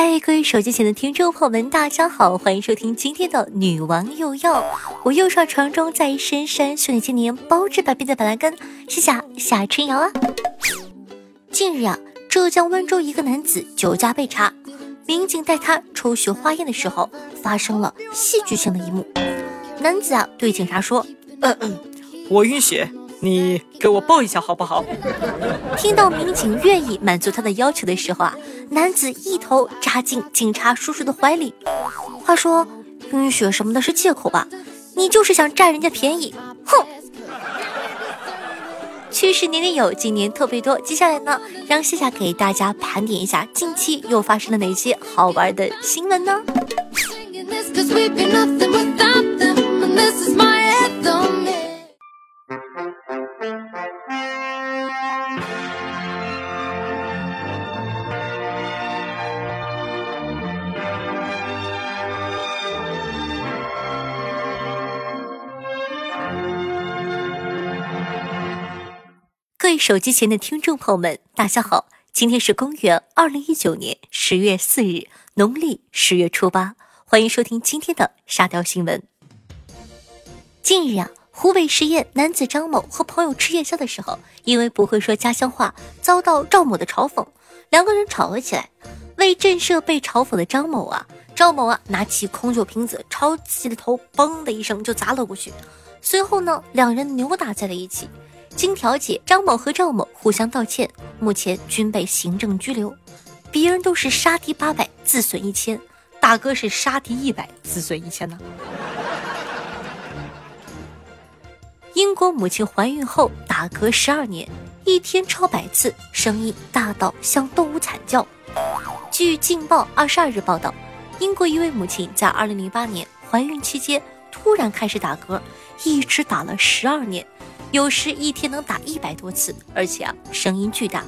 嗨，各位手机前的听众朋友们，大家好，欢迎收听今天的《女王又要》，我又上传中在深山修炼千年，包治百病的板蓝根，谢谢夏春瑶啊。近日啊，浙江温州一个男子酒驾被查，民警带他抽血化验的时候，发生了戏剧性的一幕。男子啊对警察说：“嗯嗯，我晕血。”你给我抱一下好不好？听到民警愿意满足他的要求的时候啊，男子一头扎进警察叔叔的怀里。话说晕血什么的是借口吧？你就是想占人家便宜，哼！趋势年年有，今年特别多。接下来呢，让夏夏给大家盘点一下近期又发生了哪些好玩的新闻呢？各位手机前的听众朋友们，大家好！今天是公元二零一九年十月四日，农历十月初八，欢迎收听今天的沙雕新闻。近日啊，湖北十堰男子张某和朋友吃夜宵的时候，因为不会说家乡话，遭到赵某的嘲讽，两个人吵了起来。为震慑被嘲讽的张某啊，赵某啊拿起空酒瓶子朝自己的头“嘣”的一声就砸了过去，随后呢，两人扭打在了一起。经调解，张某和赵某互相道歉，目前均被行政拘留。别人都是杀敌八百，自损一千，大哥是杀敌一百，自损一千呢。英国母亲怀孕后打嗝十二年，一天超百次，声音大到像动物惨叫。据《镜报》二十二日报道，英国一位母亲在二零零八年怀孕期间突然开始打嗝，一直打了十二年。有时一天能打一百多次，而且啊声音巨大，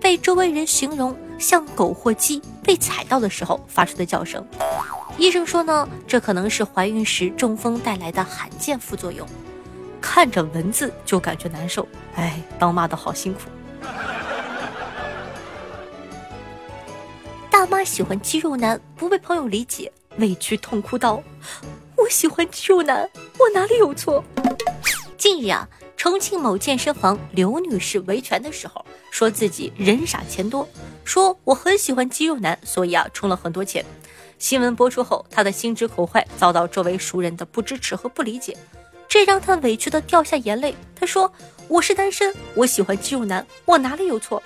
被周围人形容像狗或鸡被踩到的时候发出的叫声。医生说呢，这可能是怀孕时中风带来的罕见副作用。看着文字就感觉难受，哎，当妈的好辛苦。大妈喜欢肌肉男，不被朋友理解，委屈痛哭道：“我喜欢肌肉男，我哪里有错？”近日啊。重庆某健身房刘女士维权的时候，说自己人傻钱多，说我很喜欢肌肉男，所以啊充了很多钱。新闻播出后，她的心直口坏，遭到周围熟人的不支持和不理解，这让她委屈的掉下眼泪。她说：“我是单身，我喜欢肌肉男，我哪里有错？”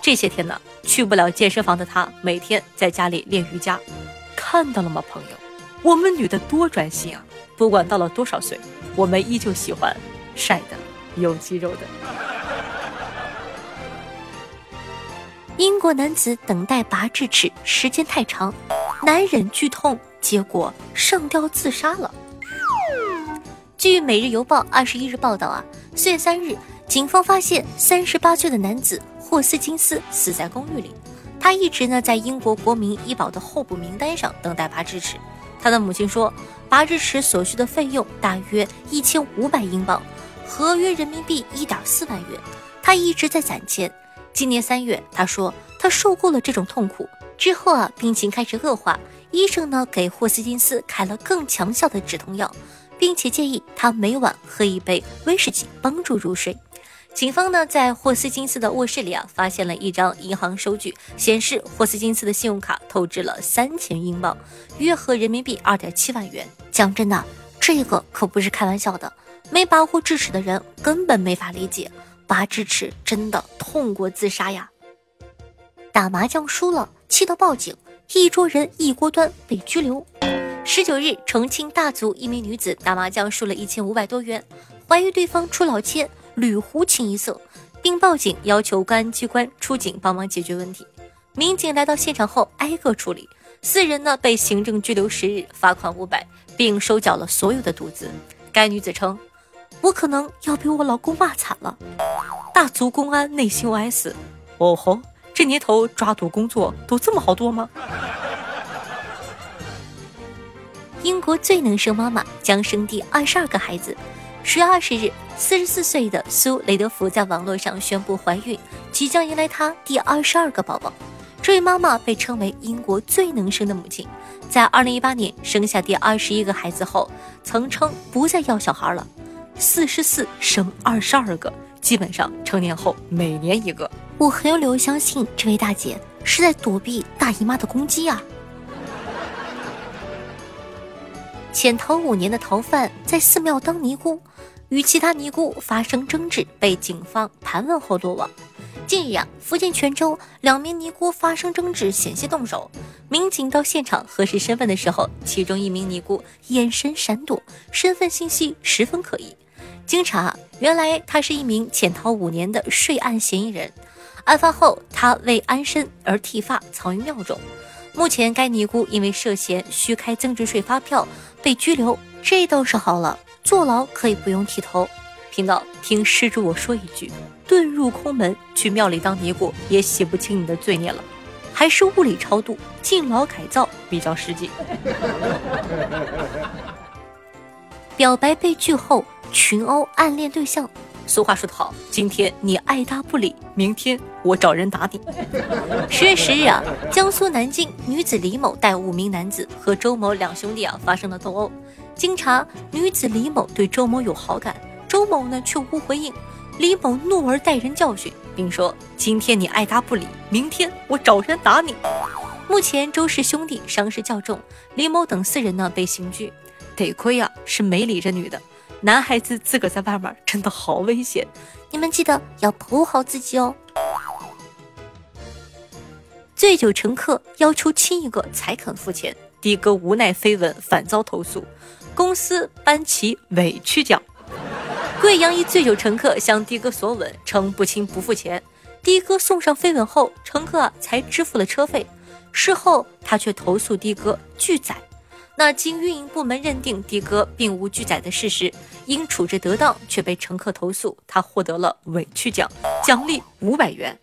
这些天呢，去不了健身房的她，每天在家里练瑜伽。看到了吗，朋友？我们女的多专心啊！不管到了多少岁，我们依旧喜欢。晒的有肌肉的。英国男子等待拔智齿时间太长，难忍剧痛，结果上吊自杀了。据《每日邮报》二十一日报道啊，四月三日，警方发现三十八岁的男子霍斯金斯死在公寓里。他一直呢在英国国民医保的候补名单上等待拔智齿。他的母亲说，拔智齿所需的费用大约一千五百英镑。合约人民币一点四万元，他一直在攒钱。今年三月，他说他受够了这种痛苦。之后啊，病情开始恶化，医生呢给霍斯金斯开了更强效的止痛药，并且建议他每晚喝一杯威士忌帮助入睡。警方呢在霍斯金斯的卧室里啊发现了一张银行收据，显示霍斯金斯的信用卡透支了三千英镑，约合人民币二点七万元。讲真的，这个可不是开玩笑的。没拔过智齿的人根本没法理解，拔智齿真的痛过自杀呀！打麻将输了，气到报警，一桌人一锅端被拘留。十九日，重庆大足一名女子打麻将输了一千五百多元，怀疑对方出老千，捋胡清一色，并报警要求公安机关出警帮忙解决问题。民警来到现场后，挨个处理，四人呢被行政拘留十日，罚款五百，并收缴了所有的赌资。该女子称。我可能要被我老公骂惨了。大足公安内心 OS：哦吼，这年头抓赌工作都这么好做吗？英国最能生妈妈将生第二十二个孩子。十月二十日，四十四岁的苏雷德福在网络上宣布怀孕，即将迎来她第二十二个宝宝。这位妈妈被称为英国最能生的母亲，在二零一八年生下第二十一个孩子后，曾称不再要小孩了。四十四生二十二个，基本上成年后每年一个。我很有理由相信这位大姐是在躲避大姨妈的攻击啊！潜逃五年的逃犯在寺庙当尼姑，与其他尼姑发生争执，被警方盘问后落网。近日啊，福建泉州两名尼姑发生争执，险些动手。民警到现场核实身份的时候，其中一名尼姑眼神闪躲，身份信息十分可疑。经查，原来他是一名潜逃五年的税案嫌疑人。案发后，他为安身而剃发，藏于庙中。目前，该尼姑因为涉嫌虚开增值税发票被拘留。这倒是好了，坐牢可以不用剃头。贫道听施主我说一句。遁入空门，去庙里当尼姑也洗不清你的罪孽了，还是物理超度、敬老改造比较实际。表白被拒后群殴暗恋对象，俗话说得好，今天你爱答不理，明天我找人打你。十月十日啊，江苏南京女子李某带五名男子和周某两兄弟啊发生了斗殴，经查，女子李某对周某有好感，周某呢却无回应。李某怒而待人教训，并说：“今天你爱答不理，明天我找人打你。”目前周氏兄弟伤势较重，李某等四人呢被刑拘。得亏啊是没理这女的，男孩子自个在外面真的好危险，你们记得要保护好自己哦。醉酒乘客要求亲一个才肯付钱，的哥无奈飞吻反遭投诉，公司颁其委屈奖。贵阳一醉酒乘客向的哥索吻，称不亲不付钱。的哥送上飞吻后，乘客才支付了车费。事后他却投诉的哥拒载。那经运营部门认定的哥并无拒载的事实，因处置得当，却被乘客投诉，他获得了委屈奖，奖励五百元。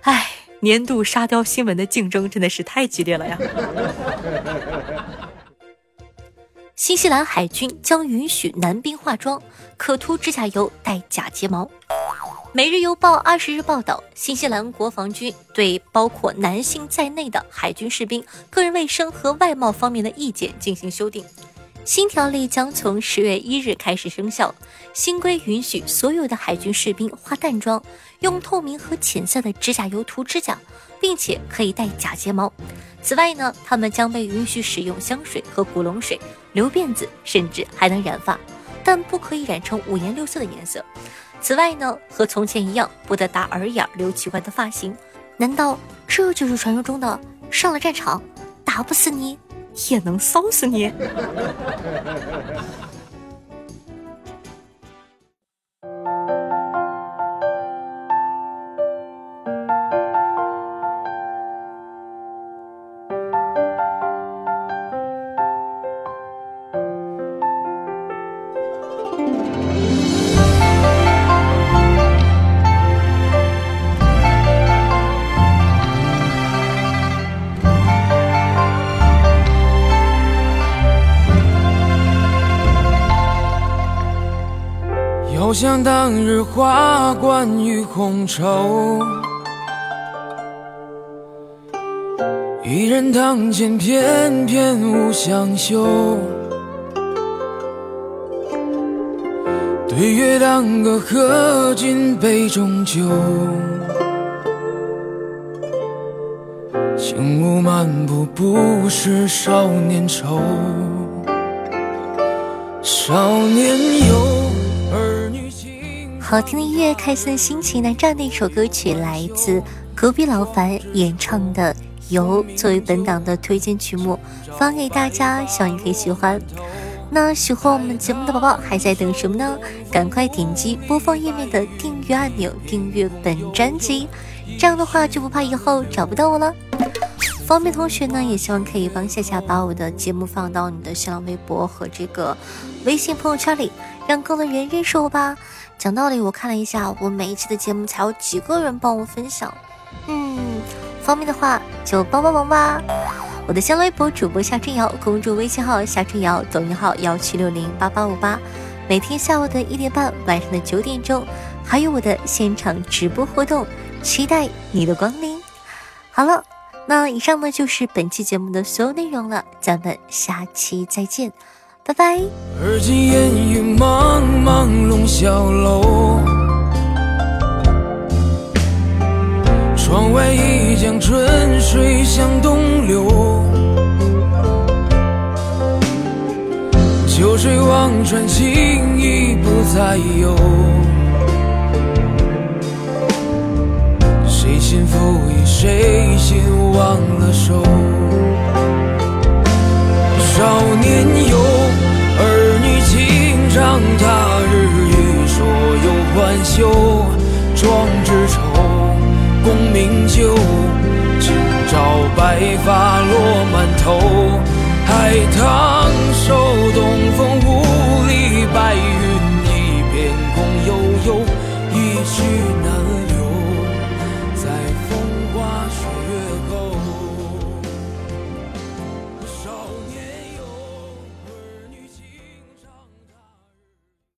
哎，年度沙雕新闻的竞争真的是太激烈了呀！新西兰海军将允许男兵化妆，可涂指甲油戴假睫毛。每日邮报二十日报道，新西兰国防军对包括男性在内的海军士兵个人卫生和外貌方面的意见进行修订。新条例将从十月一日开始生效。新规允许所有的海军士兵化淡妆，用透明和浅色的指甲油涂指甲。并且可以戴假睫毛。此外呢，他们将被允许使用香水和古龙水、留辫子，甚至还能染发，但不可以染成五颜六色的颜色。此外呢，和从前一样，不得打耳眼、留奇怪的发型。难道这就是传说中的上了战场打不死你也能烧死你？像当日花冠与红绸，一人堂前翩翩无相休。对月当歌，喝尽杯中酒。轻舞漫步，不识少年愁。少年游。好听的音乐，开心的心情。那这样的一首歌曲来自隔壁老樊演唱的《游》，作为本档的推荐曲目，发给大家，希望你可以喜欢。那喜欢我们节目的宝宝还在等什么呢？赶快点击播放页面的订阅按钮，订阅本专辑，这样的话就不怕以后找不到我了。方便同学呢，也希望可以帮夏夏把我的节目放到你的新浪微博和这个微信朋友圈里，让更多人认识我吧。讲道理，我看了一下，我每一期的节目才有几个人帮我分享。嗯，方便的话就帮帮忙吧。我的新浪微博主播夏春瑶，公众微信号夏春瑶，抖音号幺七六零八八五八。每天下午的一点半，晚上的九点钟，还有我的现场直播活动，期待你的光临。好了。那以上呢就是本期节目的所有内容了，咱们下期再见，拜拜。而今烟雨茫茫龙啸楼，窗外一江春水向东流，秋水望穿情意不再有。谁心付与谁心忘了手？头，海棠。